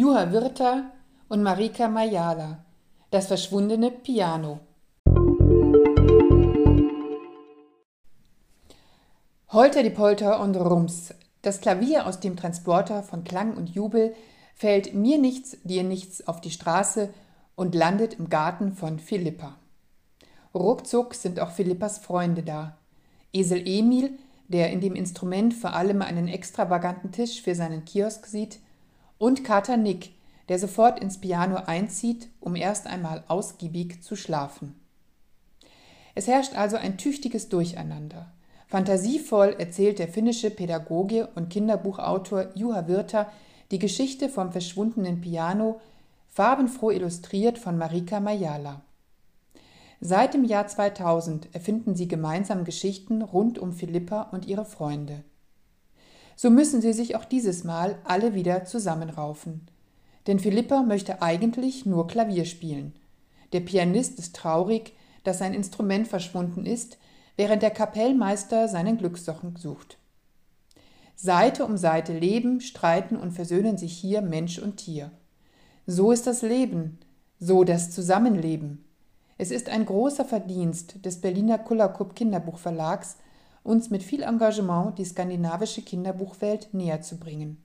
Juha Virta und Marika Majala. Das verschwundene Piano. Holter die Polter und Rums. Das Klavier aus dem Transporter von Klang und Jubel fällt mir nichts, dir nichts auf die Straße und landet im Garten von Philippa. Ruckzuck sind auch Philippas Freunde da. Esel Emil, der in dem Instrument vor allem einen extravaganten Tisch für seinen Kiosk sieht, und Kater Nick, der sofort ins Piano einzieht, um erst einmal ausgiebig zu schlafen. Es herrscht also ein tüchtiges Durcheinander. Fantasievoll erzählt der finnische Pädagoge und Kinderbuchautor Juha Virta die Geschichte vom verschwundenen Piano, farbenfroh illustriert von Marika Majala. Seit dem Jahr 2000 erfinden sie gemeinsam Geschichten rund um Philippa und ihre Freunde. So müssen sie sich auch dieses Mal alle wieder zusammenraufen. Denn Philippa möchte eigentlich nur Klavier spielen. Der Pianist ist traurig, dass sein Instrument verschwunden ist, während der Kapellmeister seinen Glückssochen sucht. Seite um Seite leben, streiten und versöhnen sich hier Mensch und Tier. So ist das Leben, so das Zusammenleben. Es ist ein großer Verdienst des Berliner Kullakup Kinderbuchverlags, uns mit viel Engagement die skandinavische Kinderbuchwelt näher zu bringen.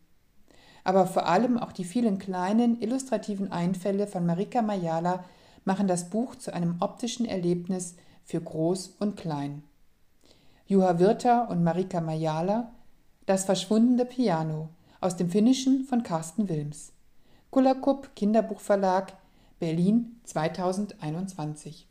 Aber vor allem auch die vielen kleinen, illustrativen Einfälle von Marika Majala machen das Buch zu einem optischen Erlebnis für Groß und Klein. Juha Virta und Marika Majala, Das verschwundene Piano aus dem Finnischen von Carsten Wilms. Kullakup Kinderbuchverlag Berlin 2021